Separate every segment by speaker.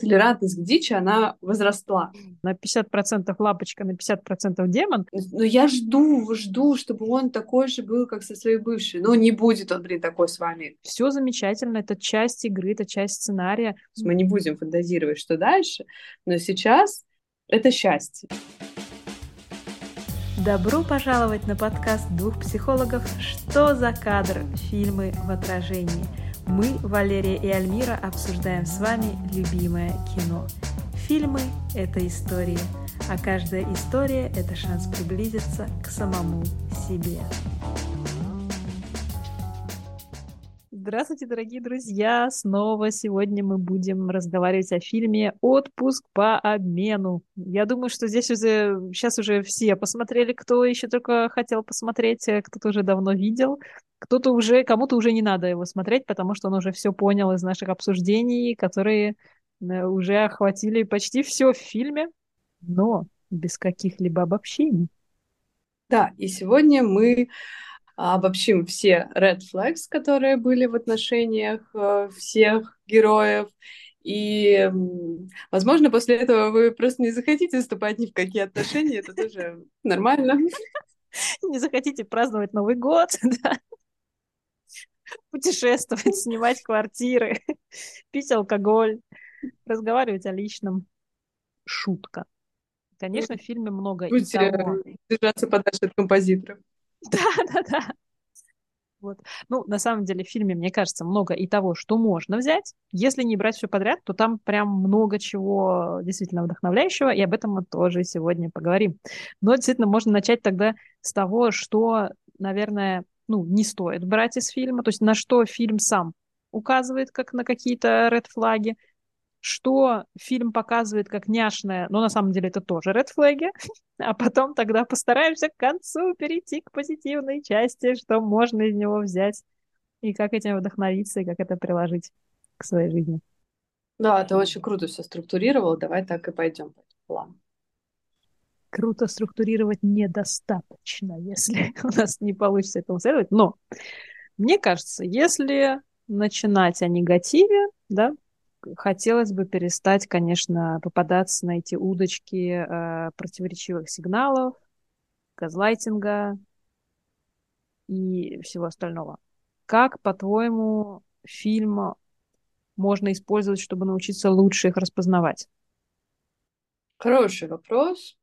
Speaker 1: толерантность к дичи, она возросла.
Speaker 2: На 50% лапочка, на 50% демон.
Speaker 1: Но я жду, жду, чтобы он такой же был, как со своей бывшей. Но не будет он, блин, такой с вами.
Speaker 2: Все замечательно, это часть игры, это часть сценария.
Speaker 1: Мы не будем фантазировать, что дальше, но сейчас это счастье.
Speaker 3: Добро пожаловать на подкаст двух психологов «Что за кадр? Фильмы в отражении». Мы, Валерия и Альмира, обсуждаем с вами любимое кино. Фильмы – это истории, а каждая история – это шанс приблизиться к самому себе.
Speaker 2: Здравствуйте, дорогие друзья! Снова сегодня мы будем разговаривать о фильме «Отпуск по обмену». Я думаю, что здесь уже сейчас уже все посмотрели, кто еще только хотел посмотреть, э, кто-то уже давно видел, кто-то уже, кому-то уже не надо его смотреть, потому что он уже все понял из наших обсуждений, которые э, уже охватили почти все в фильме, но без каких-либо обобщений.
Speaker 1: Да, и сегодня мы обобщим все red flags, которые были в отношениях э, всех героев. И, возможно, после этого вы просто не захотите вступать ни в какие отношения, это тоже нормально.
Speaker 2: Не захотите праздновать Новый год, да? путешествовать, снимать квартиры, пить алкоголь, разговаривать о личном. Шутка. Конечно, в фильме много
Speaker 1: Будьте держаться подальше от композиторов.
Speaker 2: Да, да, да. Вот. Ну, на самом деле, в фильме, мне кажется, много и того, что можно взять. Если не брать все подряд, то там прям много чего действительно вдохновляющего, и об этом мы тоже сегодня поговорим. Но действительно можно начать тогда с того, что, наверное, ну, не стоит брать из фильма, то есть на что фильм сам указывает, как на какие-то ред флаги, что фильм показывает как няшное, но на самом деле это тоже ред флаги, а потом тогда постараемся к концу перейти к позитивной части, что можно из него взять, и как этим вдохновиться, и как это приложить к своей жизни.
Speaker 1: Да, ты очень круто все структурировал, давай так и пойдем по плану
Speaker 2: круто структурировать недостаточно, если у нас не получится этому следовать. Но мне кажется, если начинать о негативе, да, хотелось бы перестать, конечно, попадаться на эти удочки э, противоречивых сигналов, газлайтинга и всего остального. Как, по-твоему, фильм можно использовать, чтобы научиться лучше их распознавать?
Speaker 1: Хороший вопрос.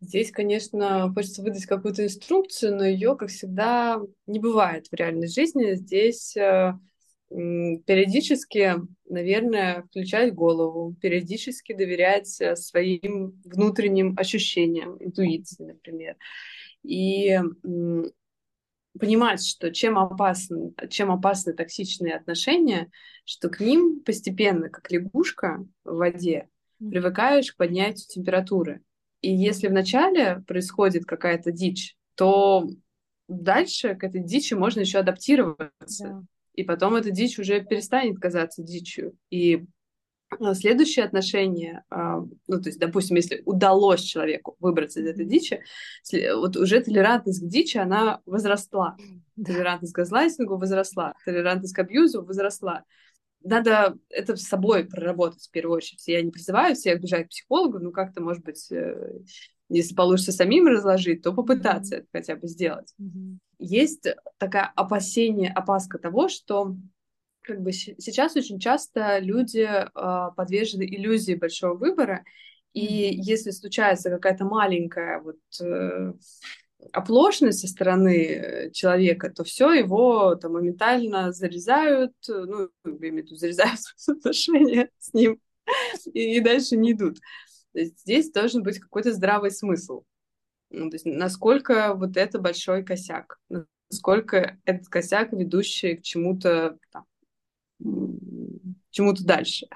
Speaker 1: Здесь, конечно, хочется выдать какую-то инструкцию, но ее, как всегда, не бывает в реальной жизни. Здесь э, периодически, наверное, включать голову, периодически доверять э, своим внутренним ощущениям, интуиции, например. И понимать, что чем опасны, чем опасны токсичные отношения, что к ним постепенно, как лягушка в воде, привыкаешь к поднятию температуры. И если вначале происходит какая-то дичь, то дальше к этой дичи можно еще адаптироваться. Да. И потом эта дичь уже перестанет казаться дичью. И а, следующие отношения, а, ну, то есть, допустим, если удалось человеку выбраться из этой дичи, вот уже толерантность к дичи, она возросла. Толерантность к газлайтингу возросла, толерантность к абьюзу возросла надо это с собой проработать в первую очередь. Я не призываю всех бежать к психологу, но как-то, может быть, э, если получится самим разложить, то попытаться mm-hmm. это хотя бы сделать. Mm-hmm. Есть такая опасение, опаска того, что как бы сейчас очень часто люди э, подвержены иллюзии большого выбора, и mm-hmm. если случается какая-то маленькая вот э, оплошность со стороны э, человека, то все его там моментально зарезают, э, ну, я имею в виду, зарезают отношения с ним и, и дальше не идут. То есть здесь должен быть какой-то здравый смысл. Ну, то есть насколько вот это большой косяк, насколько этот косяк, ведущий к чему-то чему-то дальше.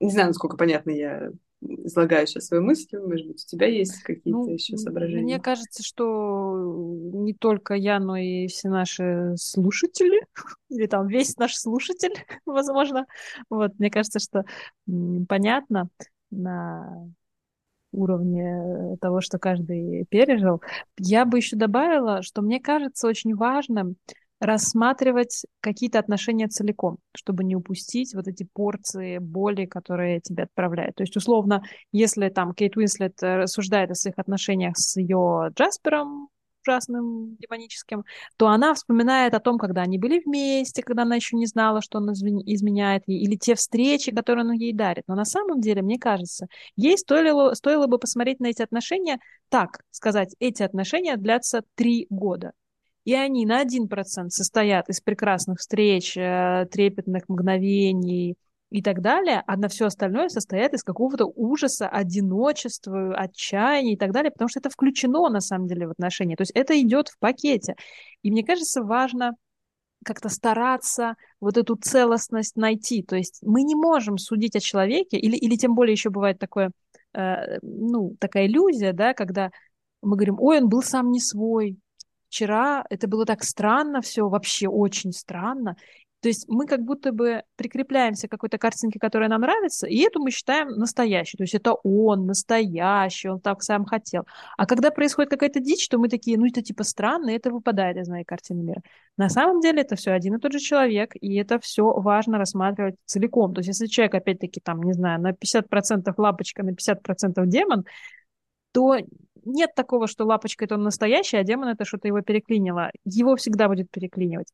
Speaker 1: Не знаю, насколько понятно я излагаю сейчас свою мысль, может быть, у тебя есть какие-то ну, еще соображения?
Speaker 2: Мне кажется, что не только я, но и все наши слушатели, или там весь наш слушатель, возможно, вот, мне кажется, что понятно на уровне того, что каждый пережил. Я бы еще добавила, что мне кажется очень важным рассматривать какие-то отношения целиком, чтобы не упустить вот эти порции боли, которые тебе отправляют. То есть, условно, если там Кейт Уинслет э, рассуждает о своих отношениях с ее Джаспером, ужасным, демоническим, то она вспоминает о том, когда они были вместе, когда она еще не знала, что он изменяет ей, или те встречи, которые он ей дарит. Но на самом деле, мне кажется, ей стоило, стоило бы посмотреть на эти отношения так, сказать, эти отношения длятся три года и они на один процент состоят из прекрасных встреч, э, трепетных мгновений и так далее, а на все остальное состоит из какого-то ужаса, одиночества, отчаяния и так далее, потому что это включено на самом деле в отношения. То есть это идет в пакете. И мне кажется, важно как-то стараться вот эту целостность найти. То есть мы не можем судить о человеке, или, или тем более еще бывает такое, э, ну, такая иллюзия, да, когда мы говорим, ой, он был сам не свой, вчера это было так странно все, вообще очень странно. То есть мы как будто бы прикрепляемся к какой-то картинке, которая нам нравится, и эту мы считаем настоящей. То есть это он, настоящий, он так сам хотел. А когда происходит какая-то дичь, то мы такие, ну это типа странно, и это выпадает из моей картины мира. На самом деле это все один и тот же человек, и это все важно рассматривать целиком. То есть если человек, опять-таки, там, не знаю, на 50% лапочка, на 50% демон, то нет такого, что лапочка это он настоящий, а демон это что-то его переклинило. Его всегда будет переклинивать.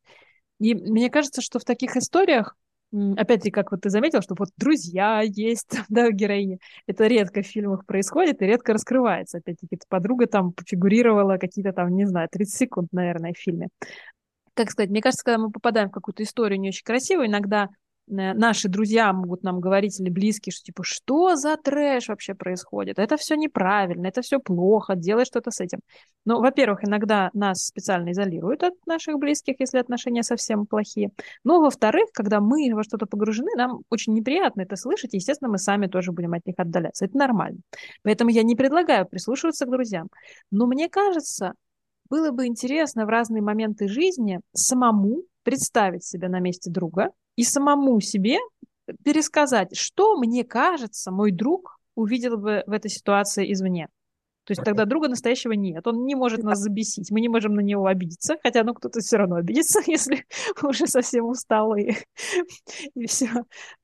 Speaker 2: И мне кажется, что в таких историях, опять-таки, как вот ты заметил, что вот друзья есть, да, героини, это редко в фильмах происходит и редко раскрывается. Опять-таки, подруга там фигурировала какие-то там, не знаю, 30 секунд, наверное, в фильме. Как сказать, мне кажется, когда мы попадаем в какую-то историю не очень красивую, иногда наши друзья могут нам говорить или близкие, что типа, что за трэш вообще происходит? Это все неправильно, это все плохо, делай что-то с этим. Ну, во-первых, иногда нас специально изолируют от наших близких, если отношения совсем плохие. Но, во-вторых, когда мы во что-то погружены, нам очень неприятно это слышать, и, естественно, мы сами тоже будем от них отдаляться. Это нормально. Поэтому я не предлагаю прислушиваться к друзьям. Но мне кажется, было бы интересно в разные моменты жизни самому представить себя на месте друга, и самому себе пересказать, что, мне кажется, мой друг увидел бы в этой ситуации извне. То есть тогда друга настоящего нет, он не может нас забесить, мы не можем на него обидеться, хотя ну кто-то все равно обидится, если уже совсем устал и, и все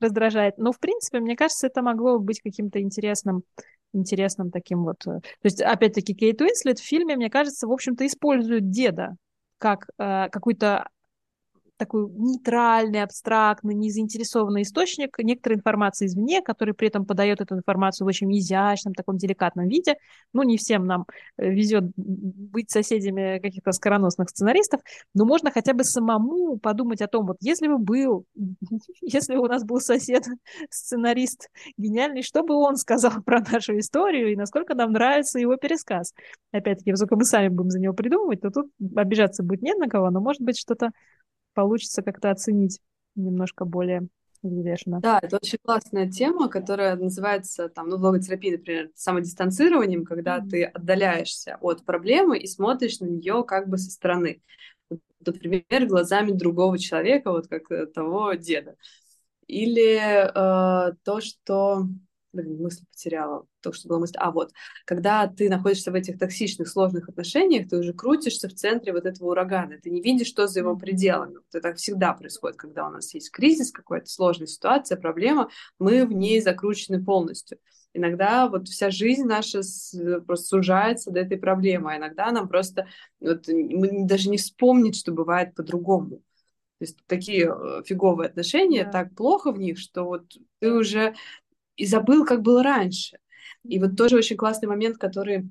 Speaker 2: раздражает. Но в принципе, мне кажется, это могло быть каким-то интересным интересным таким вот... Э, то есть, опять-таки, Кейт Уинслет в фильме, мне кажется, в общем-то, использует деда как э, какую-то такой нейтральный, абстрактный, незаинтересованный источник некоторой информации извне, который при этом подает эту информацию в очень изящном, таком деликатном виде. Ну, не всем нам э, везет быть соседями каких-то скороносных сценаристов, но можно хотя бы самому подумать о том, вот если бы был, если бы у нас был сосед, сценарист гениальный, что бы он сказал про нашу историю и насколько нам нравится его пересказ. Опять-таки, поскольку мы сами будем за него придумывать, то тут обижаться будет нет на кого, но может быть что-то получится как-то оценить немножко более взвешенно.
Speaker 1: Да, это очень классная тема, которая называется, там, ну, в логотерапии, например, самодистанцированием, когда ты отдаляешься от проблемы и смотришь на нее как бы со стороны. Например, глазами другого человека, вот как э, того деда. Или э, то, что блин, мысль потеряла, то, что была мысль. А вот, когда ты находишься в этих токсичных, сложных отношениях, ты уже крутишься в центре вот этого урагана, ты не видишь, что за его пределами. Вот это всегда происходит, когда у нас есть кризис, какая-то сложная ситуация, проблема, мы в ней закручены полностью. Иногда вот вся жизнь наша просто сужается до этой проблемы, а иногда нам просто вот, мы даже не вспомнить, что бывает по-другому. То есть такие э, фиговые отношения, да. так плохо в них, что вот ты уже и забыл, как было раньше. И вот тоже очень классный момент, который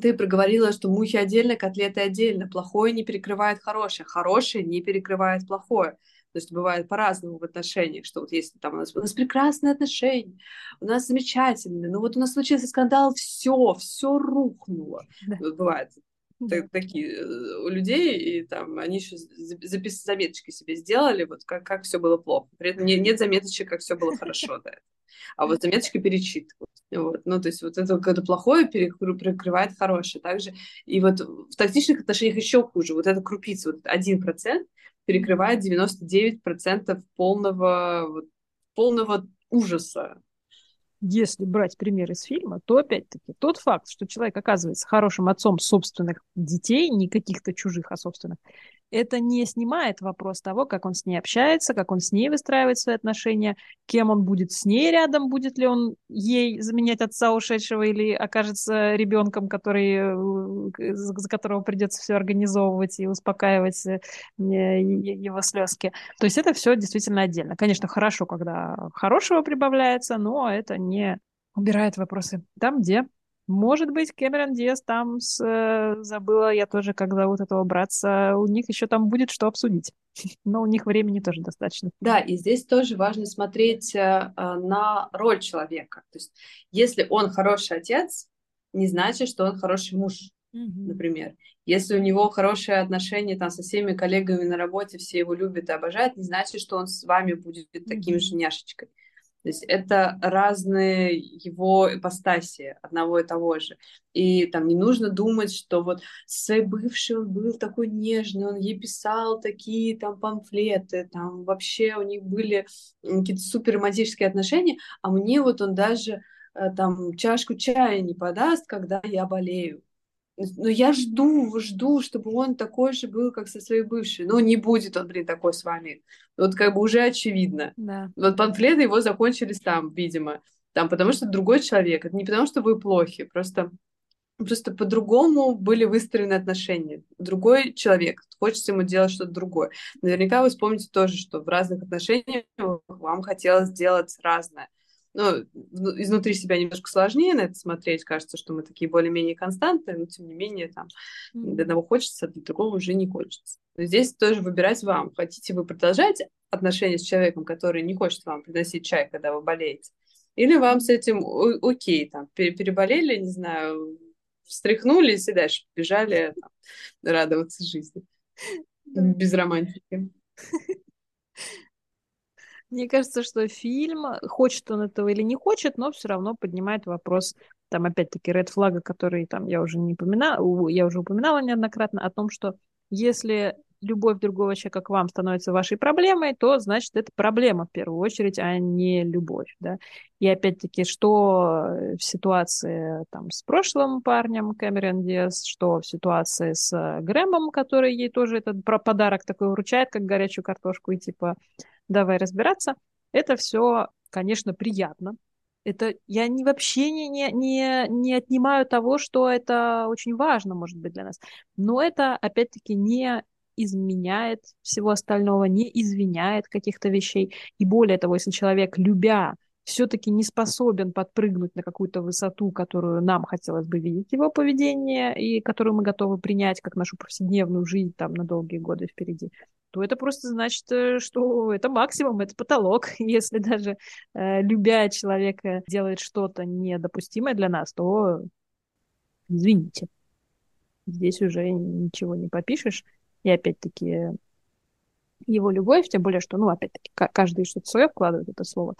Speaker 1: ты проговорила, что мухи отдельно, котлеты отдельно. Плохое не перекрывает хорошее, хорошее не перекрывает плохое. То есть бывает по-разному в отношениях, что вот если там у нас, у нас прекрасные отношения, у нас замечательные, но вот у нас случился скандал, все, все рухнуло. Да. Вот бывает так, такие э, у людей, и там они еще запис заметочки себе сделали, вот как, как все было плохо. При этом нет, нет заметочек, как все было хорошо. Да а вот заметочка перечитывают. Вот. Ну, то есть вот это когда плохое перекрывает хорошее. Также и вот в токсичных отношениях еще хуже. Вот эта крупица, вот один процент перекрывает 99% полного, вот, полного ужаса.
Speaker 2: Если брать пример из фильма, то опять-таки тот факт, что человек оказывается хорошим отцом собственных детей, не каких-то чужих, а собственных, это не снимает вопрос того, как он с ней общается, как он с ней выстраивает свои отношения, кем он будет с ней рядом, будет ли он ей заменять отца ушедшего или окажется ребенком, который, э, за которого придется все организовывать и успокаивать э, его слезки. То есть это все действительно отдельно. Конечно, хорошо, когда хорошего прибавляется, но это не убирает вопросы. Там, где может быть, Кэмерон Диас там с, э, забыла я тоже, как зовут этого братца. У них еще там будет что обсудить. Но у них времени тоже достаточно.
Speaker 1: Да, и здесь тоже важно смотреть э, на роль человека. То есть, если он хороший отец, не значит, что он хороший муж, mm-hmm. например. Если у него хорошие отношения там со всеми коллегами на работе, все его любят и обожают, не значит, что он с вами будет mm-hmm. таким же няшечкой. То есть это разные его ипостаси одного и того же. И там не нужно думать, что вот с своей бывшей он был такой нежный, он ей писал такие там памфлеты, там вообще у них были какие-то супер романтические отношения, а мне вот он даже э, там чашку чая не подаст, когда я болею. Но я жду, жду, чтобы он такой же был, как со своей бывшей. Но не будет он, блин, такой с вами. Вот как бы уже очевидно.
Speaker 2: Да.
Speaker 1: Вот памфлеты его закончились там, видимо. Там, потому что другой человек. Это не потому, что вы плохи, просто просто по-другому были выстроены отношения. Другой человек, хочется ему делать что-то другое. Наверняка вы вспомните тоже, что в разных отношениях вам хотелось делать разное ну, изнутри себя немножко сложнее на это смотреть. Кажется, что мы такие более-менее константные, но тем не менее там для одного хочется, а для другого уже не хочется. Но здесь тоже выбирать вам. Хотите вы продолжать отношения с человеком, который не хочет вам приносить чай, когда вы болеете? Или вам с этим окей, там, переболели, не знаю, встряхнулись и дальше бежали там, радоваться жизни. Без романтики.
Speaker 2: Мне кажется, что фильм, хочет он этого или не хочет, но все равно поднимает вопрос, там опять-таки Ред Флага, который там я уже не упоминала, я уже упоминала неоднократно о том, что если любовь другого человека к вам становится вашей проблемой, то значит это проблема в первую очередь, а не любовь, да. И опять-таки, что в ситуации там с прошлым парнем Кэмерон Диас, что в ситуации с Грэмом, который ей тоже этот подарок такой вручает, как горячую картошку, и типа давай разбираться. Это все, конечно, приятно. Это я не, вообще не, не, не, не отнимаю того, что это очень важно, может быть, для нас. Но это, опять-таки, не изменяет всего остального, не извиняет каких-то вещей. И более того, если человек, любя все-таки не способен подпрыгнуть на какую-то высоту, которую нам хотелось бы видеть его поведение, и которую мы готовы принять как нашу повседневную жизнь там на долгие годы впереди, то это просто значит, э, что это максимум, это потолок. Если даже э, любя человека делает что-то недопустимое для нас, то извините. Здесь уже ничего не попишешь. И опять-таки его любовь, тем более, что, ну, опять-таки, каждый что-то свое вкладывает это слово,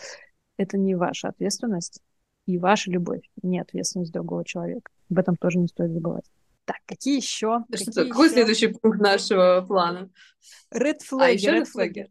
Speaker 2: это не ваша ответственность и ваша любовь, не ответственность другого человека. Об этом тоже не стоит забывать. Так, какие еще?
Speaker 1: Да какие что, еще? Какой следующий пункт нашего плана?
Speaker 2: Red flag. А, еще red flag.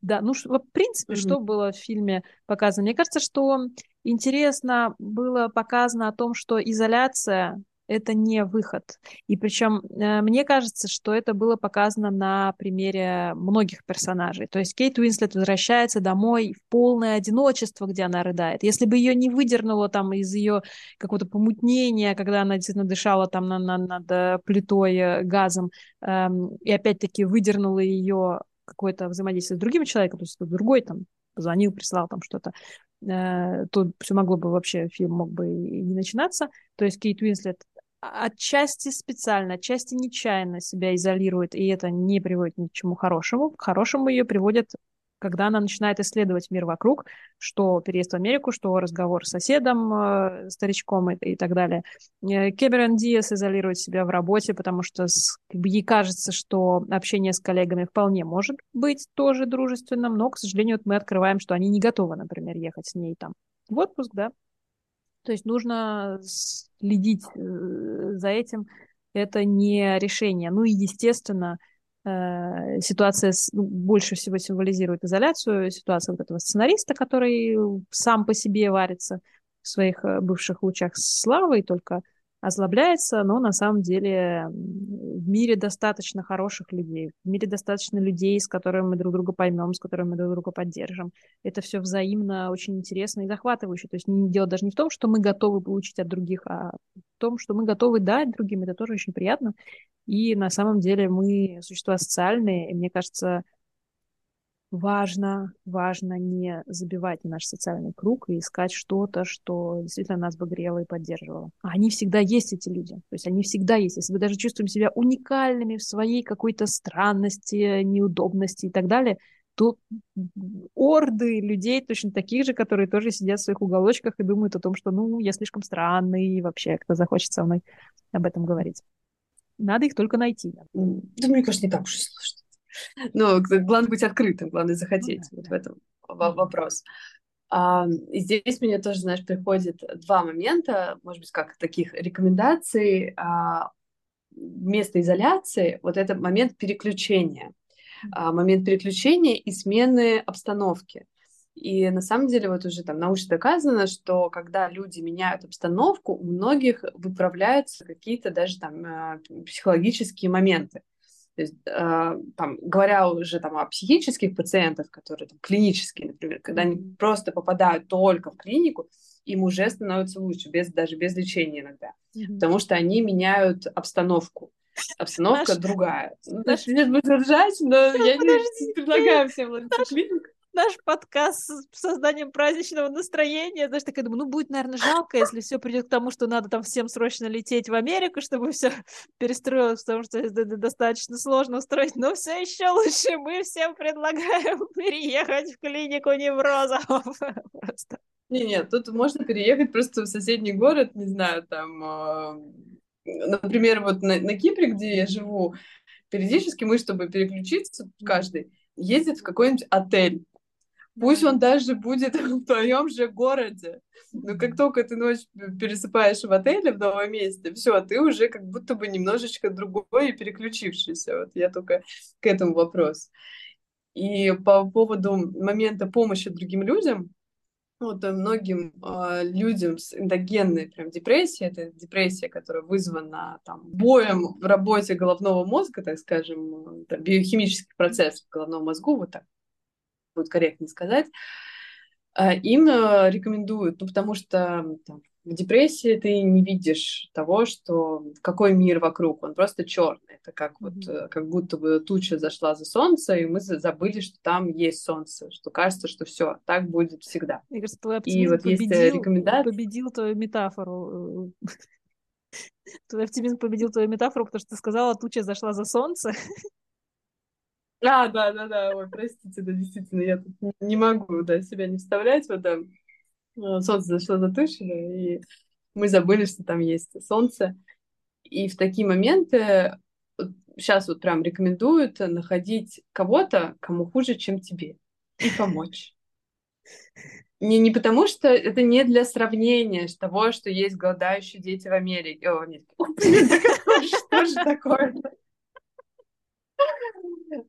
Speaker 2: Да, ну, в принципе, mm-hmm. что было в фильме показано? Мне кажется, что интересно было показано о том, что изоляция это не выход. И причем э, мне кажется, что это было показано на примере многих персонажей. То есть Кейт Уинслет возвращается домой в полное одиночество, где она рыдает. Если бы ее не выдернуло там из ее какого-то помутнения, когда она действительно дышала там на, на, над плитой э, газом, эм, и опять-таки выдернула ее какое-то взаимодействие с другим человеком, то есть другой там позвонил, прислал там что-то, э, то все могло бы вообще, фильм мог бы и не начинаться. То есть Кейт Уинслет отчасти специально, отчасти нечаянно себя изолирует, и это не приводит ни к чему хорошему. К хорошему ее приводит когда она начинает исследовать мир вокруг, что переезд в Америку, что разговор с соседом, э, старичком и, и так далее. Э, Кэмерон Диас изолирует себя в работе, потому что с, ей кажется, что общение с коллегами вполне может быть тоже дружественным, но, к сожалению, вот мы открываем, что они не готовы, например, ехать с ней там в отпуск, да, то есть нужно следить э, за этим. Это не решение. Ну и, естественно, э, ситуация ну, больше всего символизирует изоляцию, ситуация вот этого сценариста, который сам по себе варится в своих э, бывших лучах славы, и только озлобляется, но на самом деле в мире достаточно хороших людей, в мире достаточно людей, с которыми мы друг друга поймем, с которыми мы друг друга поддержим. Это все взаимно очень интересно и захватывающе. То есть дело даже не в том, что мы готовы получить от других, а в том, что мы готовы дать другим. Это тоже очень приятно. И на самом деле мы существа социальные, и мне кажется, важно, важно не забивать наш социальный круг и искать что-то, что действительно нас бы грело и поддерживало. А они всегда есть, эти люди. То есть они всегда есть. Если мы даже чувствуем себя уникальными в своей какой-то странности, неудобности и так далее, то орды людей точно таких же, которые тоже сидят в своих уголочках и думают о том, что, ну, я слишком странный, и вообще, кто захочет со мной об этом говорить. Надо их только найти.
Speaker 1: Да, мне кажется, не так уж и сложно. Но главное быть открытым, главное захотеть. Ну, да, вот в этом вопрос. А, и здесь мне тоже, знаешь, приходит два момента, может быть, как таких рекомендаций. А, вместо изоляции вот этот момент переключения. А, момент переключения и смены обстановки. И на самом деле вот уже там научно доказано, что когда люди меняют обстановку, у многих выправляются какие-то даже там психологические моменты. То есть, э, там, говоря уже там, о психических пациентах, которые там, клинические, например, когда они просто попадают только в клинику, им уже становится лучше, без, даже без лечения иногда. Mm-hmm. Потому что они меняют обстановку. Обстановка наш, другая. Ну, наш... Здесь будет ржать, но я не предлагаю всем в клинику
Speaker 2: наш подкаст с созданием праздничного настроения. Знаешь, так я думаю, ну, будет, наверное, жалко, если все придет к тому, что надо там всем срочно лететь в Америку, чтобы все перестроилось, потому что это достаточно сложно устроить. Но все еще лучше мы всем предлагаем переехать в клинику неврозов.
Speaker 1: Просто. Не, нет, тут можно переехать просто в соседний город, не знаю, там, э, например, вот на, на Кипре, где я живу, периодически мы, чтобы переключиться, каждый ездит в какой-нибудь отель. Пусть он даже будет в твоем же городе. Но как только ты ночь пересыпаешь в отеле в новом месте, все, ты уже как будто бы немножечко другой и переключившийся. Вот я только к этому вопрос. И по поводу момента помощи другим людям, вот многим э, людям с эндогенной прям депрессией, это депрессия, которая вызвана там, боем в работе головного мозга, так скажем, там, биохимических процессов в головном мозгу, вот так будет корректнее сказать, а, им э, рекомендуют, ну, потому что там, в депрессии ты не видишь того, что какой мир вокруг, он просто черный. Это как mm-hmm. вот как будто бы туча зашла за солнце, и мы забыли, что там есть солнце, что кажется, что все так будет всегда.
Speaker 2: Мне кажется, твой и вот победил, есть рекомендация. Победил твою метафору. Твой оптимизм победил твою метафору, потому что ты сказала, туча зашла за солнце.
Speaker 1: А, да, да, да, ой, простите, да, действительно, я тут не могу, да, себя не вставлять в это. Э, солнце зашло за тучи, да, и мы забыли, что там есть солнце. И в такие моменты сейчас вот прям рекомендуют находить кого-то, кому хуже, чем тебе, и помочь. Не, не потому, что это не для сравнения с того, что есть голодающие дети в Америке. О, нет, что же такое?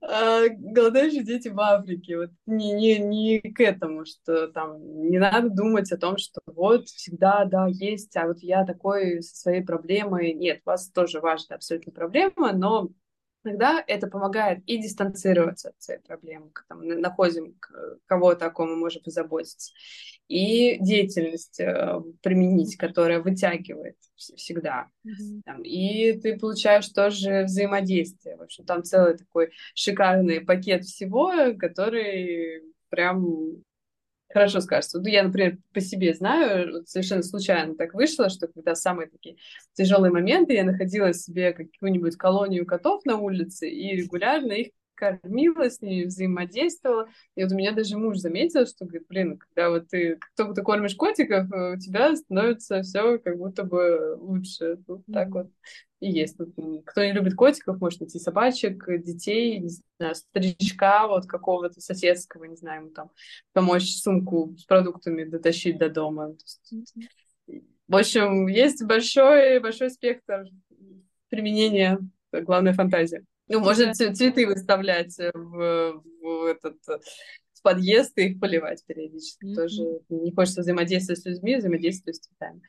Speaker 1: А, голодающие дети в Африке. Вот не, не, не к этому, что там не надо думать о том, что вот всегда, да, есть, а вот я такой со своей проблемой. Нет, у вас тоже важная абсолютно проблема, но Иногда это помогает и дистанцироваться от своей проблемы, там, находим кого-то, о ком мы можем позаботиться, и деятельность э, применить, которая вытягивает всегда. Mm-hmm. Там, и ты получаешь тоже взаимодействие. В общем, там целый такой шикарный пакет всего, который прям хорошо скажется. Ну, я, например, по себе знаю, вот совершенно случайно так вышло, что когда самые такие тяжелые моменты, я находила себе какую-нибудь колонию котов на улице и регулярно их кормила, с ними взаимодействовала. И вот у меня даже муж заметил, что говорит, блин, когда вот ты, как только ты кормишь котиков, э, у тебя становится все как будто бы лучше. Вот mm-hmm. так вот и есть. Кто не любит котиков, может найти собачек, детей, не знаю, старичка вот какого-то соседского, не знаю, ему там помочь сумку с продуктами дотащить до дома. В общем, есть большой, большой спектр применения, главная фантазия. Ну, можно цветы выставлять в, в этот в подъезд и их поливать периодически. Mm-hmm. Тоже не хочется взаимодействовать с людьми, взаимодействовать с цветами.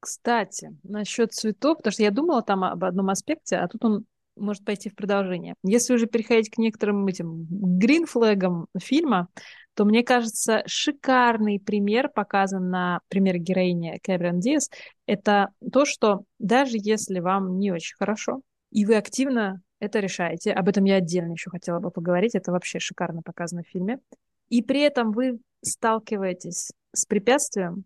Speaker 2: Кстати, насчет цветов, потому что я думала там об одном аспекте, а тут он может пойти в продолжение. Если уже переходить к некоторым этим гринфлегам фильма, то мне кажется, шикарный пример показан на примере героини Кэмерон Диас. Это то, что даже если вам не очень хорошо, и вы активно это решаете, об этом я отдельно еще хотела бы поговорить, это вообще шикарно показано в фильме, и при этом вы сталкиваетесь с препятствием,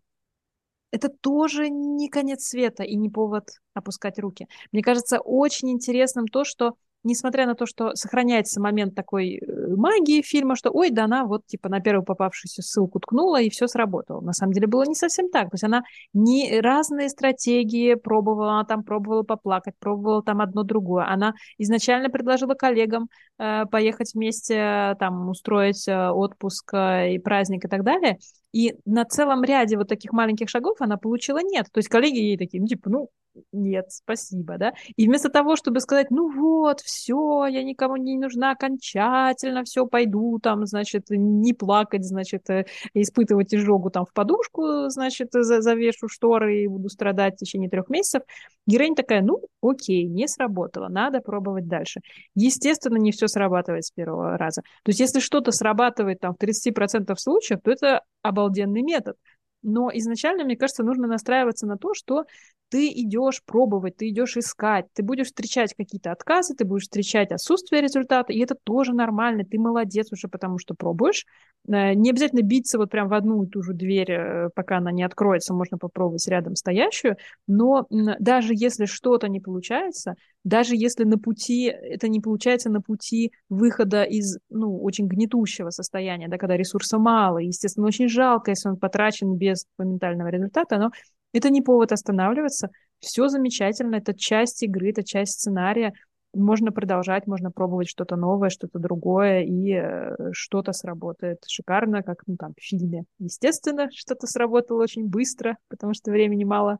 Speaker 2: это тоже не конец света и не повод опускать руки. Мне кажется очень интересным то, что несмотря на то, что сохраняется момент такой э, магии фильма, что ой, да она вот типа на первую попавшуюся ссылку ткнула и все сработало. На самом деле было не совсем так. То есть она не разные стратегии пробовала, она там пробовала поплакать, пробовала там одно другое. Она изначально предложила коллегам э, поехать вместе, там устроить э, отпуск э, и праздник и так далее. И на целом ряде вот таких маленьких шагов она получила нет. То есть коллеги ей такие, ну, типа, ну, нет, спасибо, да. И вместо того, чтобы сказать, ну вот, все, я никому не нужна окончательно, все, пойду там, значит, не плакать, значит, э, испытывать изжогу там в подушку, значит, завешу шторы и буду страдать в течение трех месяцев, героиня такая, ну, окей, не сработало, надо пробовать дальше. Естественно, не все срабатывает с первого раза. То есть, если что-то срабатывает там в 30% случаев, то это обалденный метод. Но изначально, мне кажется, нужно настраиваться на то, что ты идешь пробовать, ты идешь искать, ты будешь встречать какие-то отказы, ты будешь встречать отсутствие результата, и это тоже нормально, ты молодец уже, потому что пробуешь. Э, не обязательно биться вот прям в одну и ту же дверь, э, пока она не откроется, можно попробовать рядом стоящую, но даже если что-то не получается, даже если на пути, это не получается на пути выхода из, ну, очень гнетущего состояния, да, когда ресурса мало, естественно, очень жалко, если он потрачен без моментального результата, но это не повод останавливаться. Все замечательно, это часть игры, это часть сценария. Можно продолжать, можно пробовать что-то новое, что-то другое, и э, что-то сработает шикарно, как ну, там, в фильме. Естественно, что-то сработало очень быстро, потому что времени мало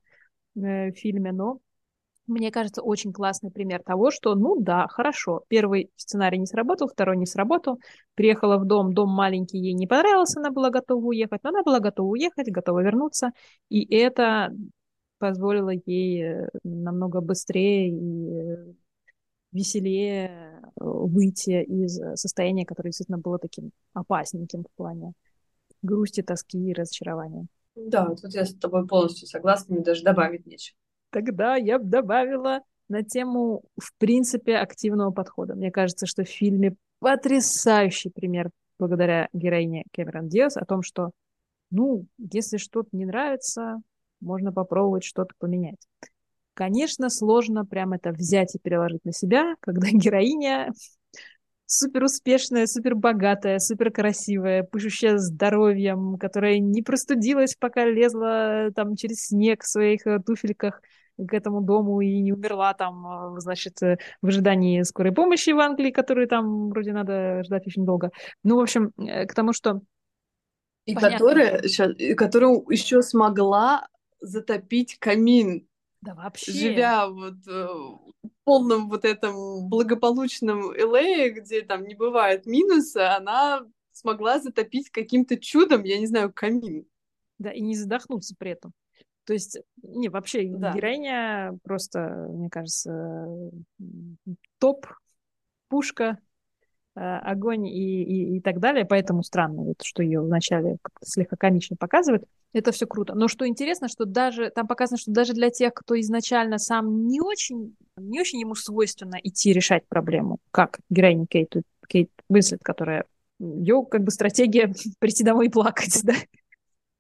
Speaker 2: э, в фильме, но мне кажется, очень классный пример того, что, ну да, хорошо, первый сценарий не сработал, второй не сработал, приехала в дом, дом маленький, ей не понравился, она была готова уехать, но она была готова уехать, готова вернуться, и это позволило ей э, намного быстрее и веселее э, выйти из состояния, которое действительно было таким опасненьким в плане грусти, тоски и разочарования.
Speaker 1: Да, тут я с тобой полностью согласна, мне даже добавить нечего
Speaker 2: тогда я бы добавила на тему, в принципе, активного подхода. Мне кажется, что в фильме потрясающий пример благодаря героине Кэмерон Диас о том, что, ну, если что-то не нравится, можно попробовать что-то поменять. Конечно, сложно прям это взять и переложить на себя, когда героиня супер успешная, супер богатая, супер красивая, пышущая здоровьем, которая не простудилась, пока лезла там через снег в своих туфельках, к этому дому и не умерла там, а, значит, э, в ожидании скорой помощи в Англии, которую там вроде надо ждать очень долго. Ну, в общем, э, к тому, что...
Speaker 1: И которая, сейчас, которая еще смогла затопить камин.
Speaker 2: Да вообще.
Speaker 1: Живя вот э, в полном вот этом благополучном LA, где там не бывает минуса, она смогла затопить каким-то чудом, я не знаю, камин.
Speaker 2: Да, и не задохнуться при этом. То есть, не, вообще да. героиня просто, мне кажется, топ, пушка, э, огонь и, и, и так далее. Поэтому странно, вот, что ее вначале слегка комично показывают. Это все круто. Но что интересно, что даже там показано, что даже для тех, кто изначально сам не очень, не очень ему свойственно идти решать проблему, как героиня Кейт, Кейт Уинслет, которая ее как бы стратегия прийти домой и плакать, да,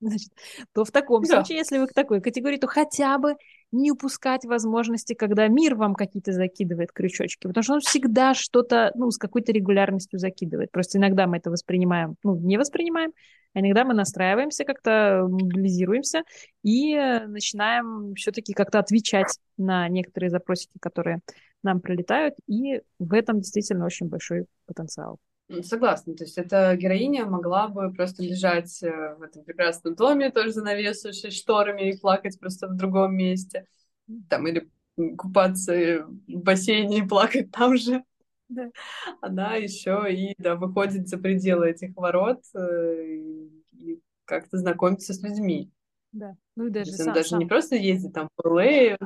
Speaker 2: значит, то в таком да. случае, если вы к такой категории, то хотя бы не упускать возможности, когда мир вам какие-то закидывает крючочки, потому что он всегда что-то, ну, с какой-то регулярностью закидывает. Просто иногда мы это воспринимаем, ну, не воспринимаем, а иногда мы настраиваемся, как-то мобилизируемся и начинаем все-таки как-то отвечать на некоторые запросики, которые нам прилетают, и в этом действительно очень большой потенциал.
Speaker 1: Согласна. То есть эта героиня могла бы просто лежать э, в этом прекрасном доме, тоже занавесившись шторами, и плакать просто в другом месте. Там, или купаться в бассейне и плакать там же. Да. Она еще и да, выходит за пределы этих ворот э, и, и как-то знакомится с людьми.
Speaker 2: Да. Ну и даже,
Speaker 1: То есть он
Speaker 2: сам,
Speaker 1: даже
Speaker 2: сам...
Speaker 1: не просто ездит там по LA,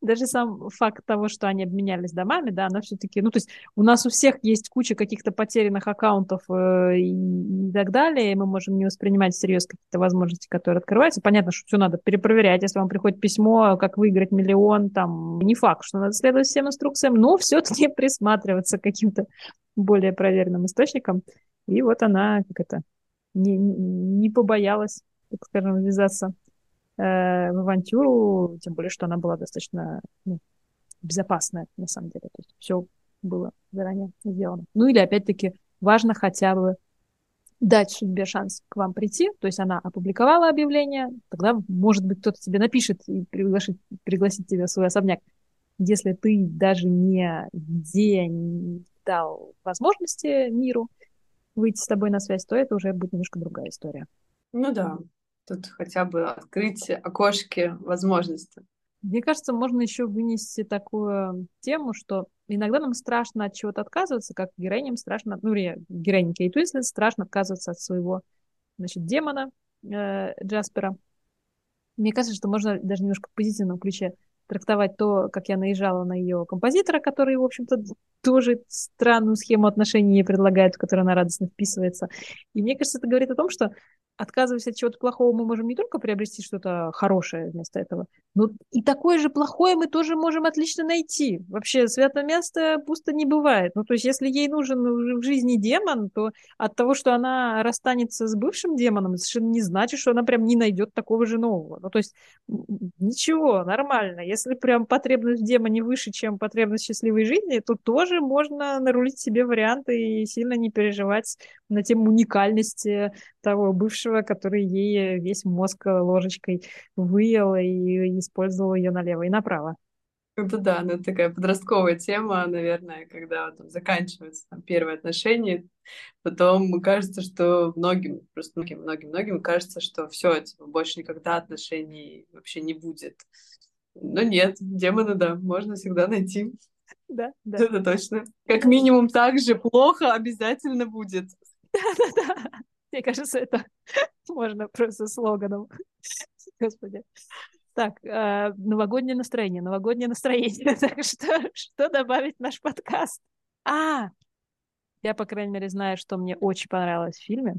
Speaker 2: даже сам факт того, что они обменялись домами, да, она все-таки, ну, то есть у нас у всех есть куча каких-то потерянных аккаунтов э, и, и так далее, и мы можем не воспринимать всерьез какие-то возможности, которые открываются. Понятно, что все надо перепроверять, если вам приходит письмо, как выиграть миллион, там, не факт, что надо следовать всем инструкциям, но все-таки присматриваться к каким-то более проверенным источникам. И вот она, как это, не, не побоялась, так скажем, ввязаться э, в авантюру, тем более, что она была достаточно ну, безопасная, на самом деле. То есть все было заранее сделано. Ну или, опять-таки, важно хотя бы дать судьбе шанс к вам прийти. То есть она опубликовала объявление, тогда, может быть, кто-то тебе напишет и пригласит, пригласит тебя в свой особняк. Если ты даже не не дал возможности миру выйти с тобой на связь, то это уже будет немножко другая история.
Speaker 1: Ну да, тут хотя бы открыть окошки возможности.
Speaker 2: Мне кажется, можно еще вынести такую тему, что иногда нам страшно от чего-то отказываться, как героиням страшно, ну, героине Кейт Уинслет страшно отказываться от своего, значит, демона э, Джаспера. Мне кажется, что можно даже немножко в позитивном ключе трактовать то, как я наезжала на ее композитора, который, в общем-то, тоже странную схему отношений ей предлагает, в которую она радостно вписывается. И мне кажется, это говорит о том, что отказываясь от чего-то плохого, мы можем не только приобрести что-то хорошее вместо этого, но и такое же плохое мы тоже можем отлично найти. Вообще, святое место пусто не бывает. Ну, то есть, если ей нужен в жизни демон, то от того, что она расстанется с бывшим демоном, совершенно не значит, что она прям не найдет такого же нового. Ну, то есть, ничего, нормально. Если прям потребность в демоне выше, чем потребность счастливой жизни, то тоже можно нарулить себе варианты и сильно не переживать на тему уникальности того бывшего, который ей весь мозг ложечкой выел и использовал ее налево и направо.
Speaker 1: Это да, ну, это такая подростковая тема, наверное, когда там заканчиваются там, первые отношения, потом кажется, что многим, просто многим, многим, многим кажется, что все, типа, больше никогда отношений вообще не будет. Но нет, демона, да, можно всегда найти.
Speaker 2: Да, да.
Speaker 1: Это точно. Как минимум так же плохо обязательно будет.
Speaker 2: Да-да-да. Мне кажется, это можно просто слоганом. Господи. Так, э, новогоднее настроение, новогоднее настроение. Так что, что добавить в наш подкаст? А, я, по крайней мере, знаю, что мне очень понравилось в фильме.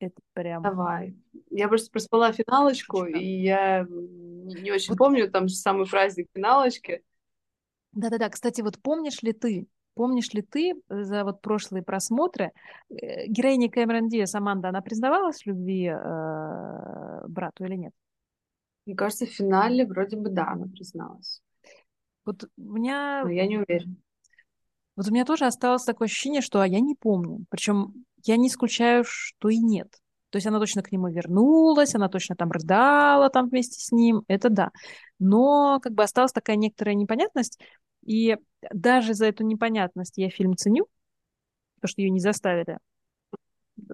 Speaker 2: Это прям...
Speaker 1: Давай. Я просто проспала финалочку, и я не, очень вот. помню там же самый праздник финалочки.
Speaker 2: Да-да-да. Кстати, вот помнишь ли ты, Помнишь ли ты за вот прошлые просмотры, э, героиня Кэмерон Диас, Аманда, она признавалась в любви э, брату или нет?
Speaker 1: Мне кажется, в финале вроде бы да, она призналась.
Speaker 2: Вот у меня...
Speaker 1: Но я не уверена.
Speaker 2: Вот у меня тоже осталось такое ощущение, что а я не помню. Причем я не исключаю, что и нет. То есть она точно к нему вернулась, она точно там рыдала там вместе с ним, это да. Но как бы осталась такая некоторая непонятность, и даже за эту непонятность я фильм ценю, потому что ее не заставили,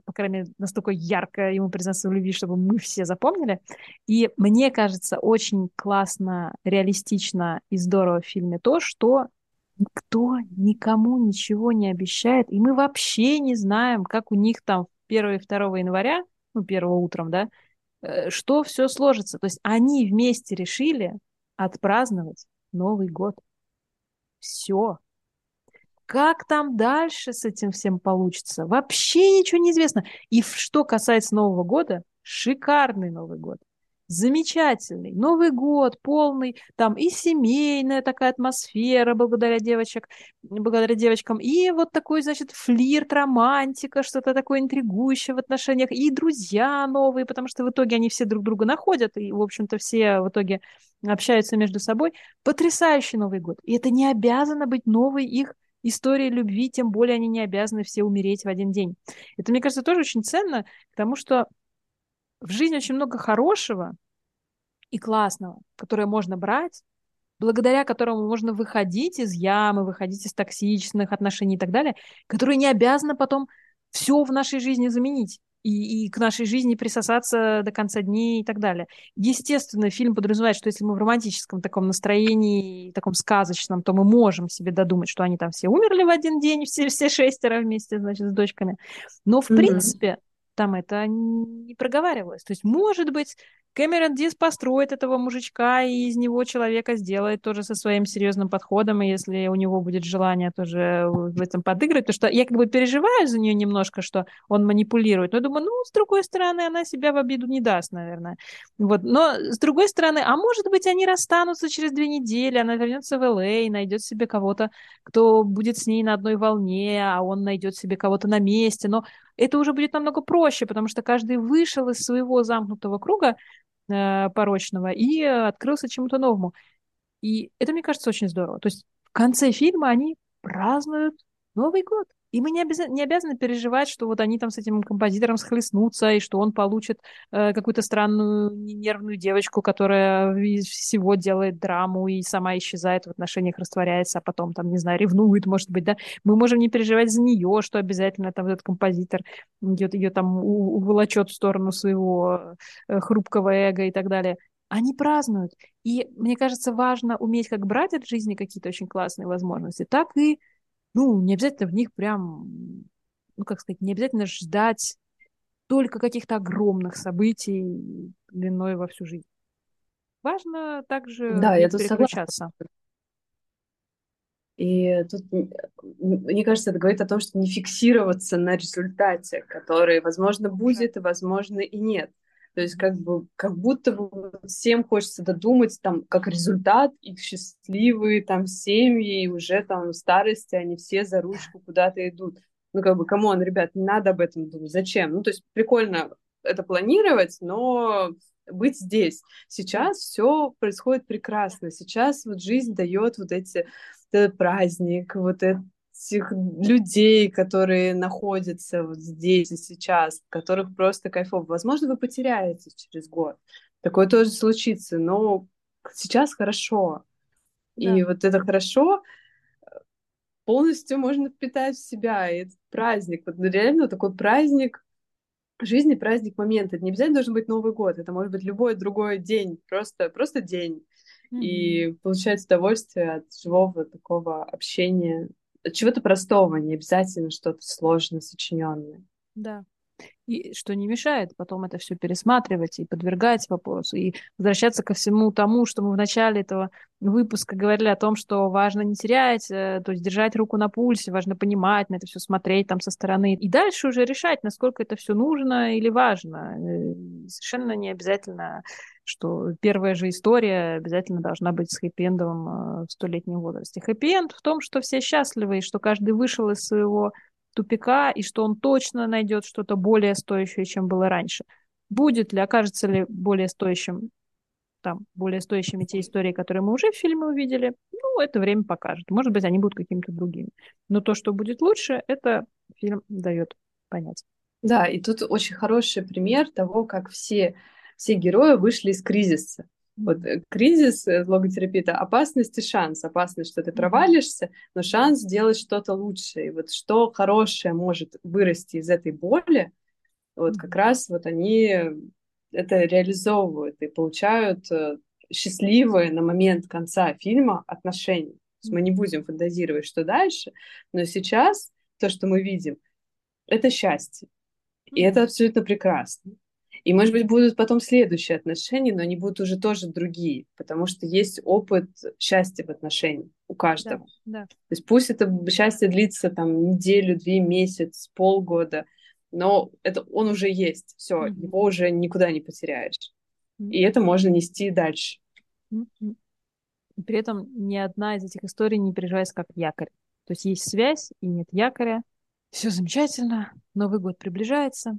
Speaker 2: по крайней мере, настолько ярко ему признаться в любви, чтобы мы все запомнили. И мне кажется, очень классно, реалистично и здорово в фильме то, что никто никому ничего не обещает, и мы вообще не знаем, как у них там 1 и 2 января, ну, 1 утром, да, э, что все сложится. То есть они вместе решили отпраздновать Новый год. Все. Как там дальше с этим всем получится? Вообще ничего не известно. И что касается Нового года, шикарный Новый год. Замечательный. Новый год полный, там и семейная такая атмосфера благодаря девочек, благодаря девочкам, и вот такой, значит, флирт, романтика, что-то такое интригующее в отношениях, и друзья новые, потому что в итоге они все друг друга находят, и, в общем-то, все в итоге общаются между собой. Потрясающий Новый год. И это не обязано быть новой их историей любви, тем более они не обязаны все умереть в один день. Это, мне кажется, тоже очень ценно, потому что в жизни очень много хорошего и классного, которое можно брать, благодаря которому можно выходить из ямы, выходить из токсичных отношений и так далее, которые не обязаны потом все в нашей жизни заменить и, и к нашей жизни присосаться до конца дней и так далее. Естественно, фильм подразумевает, что если мы в романтическом таком настроении, таком сказочном, то мы можем себе додумать, что они там все умерли в один день, все, все шестеро вместе, значит, с дочками. Но, в mm-hmm. принципе, там это не проговаривалось. То есть, может быть, Кэмерон Диз построит этого мужичка и из него человека сделает тоже со своим серьезным подходом, и если у него будет желание тоже в этом подыграть, то что я как бы переживаю за нее немножко, что он манипулирует, но думаю, ну, с другой стороны, она себя в обиду не даст, наверное. Вот. Но с другой стороны, а может быть, они расстанутся через две недели, она вернется в Л.А., найдет себе кого-то, кто будет с ней на одной волне, а он найдет себе кого-то на месте, но это уже будет намного проще, потому что каждый вышел из своего замкнутого круга, э, порочного и открылся чему-то новому. И это, мне кажется, очень здорово. То есть в конце фильма они празднуют Новый год. И мы не, обяз... не обязаны переживать, что вот они там с этим композитором схлестнутся, и что он получит э, какую-то странную нервную девочку, которая из всего делает драму и сама исчезает в отношениях, растворяется, а потом там, не знаю, ревнует, может быть, да. Мы можем не переживать за нее, что обязательно там этот композитор ее, ее там уволочет в сторону своего э, хрупкого эго и так далее они празднуют. И мне кажется, важно уметь как брать от жизни какие-то очень классные возможности, так и ну, не обязательно в них прям, ну, как сказать, не обязательно ждать только каких-то огромных событий длиной во всю жизнь. Важно также
Speaker 1: да, я тут переключаться. Согласна. И тут, мне кажется, это говорит о том, что не фиксироваться на результате, который, возможно, будет, и, возможно, и нет. То есть как бы как будто бы всем хочется додумать там как результат их счастливые там семьи и уже там в старости они все за ручку куда-то идут. Ну как бы, come on, ребят, не надо об этом думать. Зачем? Ну то есть прикольно это планировать, но быть здесь. Сейчас все происходит прекрасно. Сейчас вот жизнь дает вот эти этот праздник, вот это этих людей, которые находятся вот здесь и сейчас, которых просто кайфово. Возможно, вы потеряете через год. Такое тоже случится, но сейчас хорошо. Да. И вот это хорошо э, полностью можно впитать в себя. И этот праздник, вот реально такой праздник жизни, праздник момента. Это не обязательно должен быть Новый год, это может быть любой другой день, просто, просто день. Mm-hmm. И получать удовольствие от живого такого общения чего-то простого, не обязательно что-то сложно сочиненное.
Speaker 2: Да. И что не мешает потом это все пересматривать и подвергать вопросу, и возвращаться ко всему тому, что мы в начале этого выпуска говорили о том, что важно не терять, э, то есть держать руку на пульсе, важно понимать, на это все смотреть там со стороны, и дальше уже решать, насколько это все нужно или важно. Э, совершенно не обязательно что первая же история обязательно должна быть с хэппи-эндом э, в столетнем возрасте. Хэппи-энд в том, что все счастливы, и что каждый вышел из своего тупика, и что он точно найдет что-то более стоящее, чем было раньше. Будет ли, окажется ли более стоящим там, более стоящими те истории, которые мы уже в фильме увидели, ну, это время покажет. Может быть, они будут какими-то другими. Но то, что будет лучше, это фильм дает понять.
Speaker 1: Да, и тут очень хороший пример того, как все все герои вышли из кризиса. Вот э, кризис э, логотерапии — это опасность и шанс. Опасность, что ты провалишься, но шанс сделать что-то лучшее. И вот что хорошее может вырасти из этой боли, вот как раз вот они это реализовывают и получают э, счастливые на момент конца фильма отношения. То есть мы не будем фантазировать, что дальше, но сейчас то, что мы видим, это счастье. И это абсолютно прекрасно. И, может быть, будут потом следующие отношения, но они будут уже тоже другие, потому что есть опыт счастья в отношениях у каждого.
Speaker 2: Да, да. То
Speaker 1: есть пусть это счастье длится там неделю, две, месяц, полгода, но это он уже есть, все, mm-hmm. его уже никуда не потеряешь. Mm-hmm. И это можно нести дальше.
Speaker 2: Mm-hmm. При этом ни одна из этих историй не переживается как якорь. То есть есть связь и нет якоря. Все замечательно. Новый год приближается.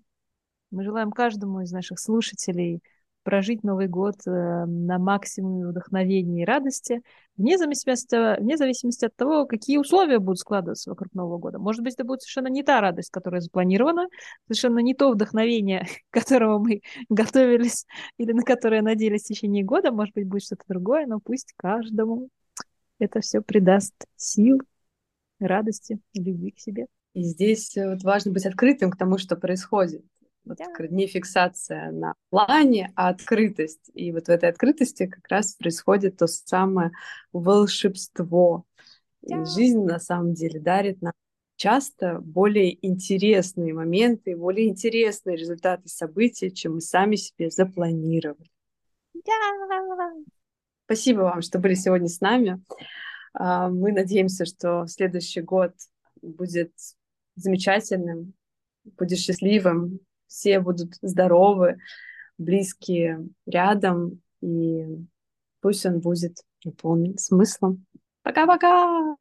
Speaker 2: Мы желаем каждому из наших слушателей прожить Новый год э, на максимуме вдохновения и радости, вне зависимости, вне зависимости от того, какие условия будут складываться вокруг Нового года. Может быть, это будет совершенно не та радость, которая запланирована, совершенно не то вдохновение, к которому мы готовились или на которое надеялись в течение года. Может быть, будет что-то другое, но пусть каждому это все придаст сил, радости, любви к себе.
Speaker 1: И здесь э, вот важно быть открытым к тому, что происходит. Вот да. не фиксация на плане, а открытость. И вот в этой открытости как раз происходит то самое волшебство. Да. И жизнь на самом деле дарит нам часто более интересные моменты, более интересные результаты событий, чем мы сами себе запланировали. Yeah! Спасибо вам, что были сегодня с нами. А, мы надеемся, что следующий год будет замечательным, будет счастливым, все будут здоровы, близкие рядом, и пусть он будет наполнен смыслом. Пока-пока!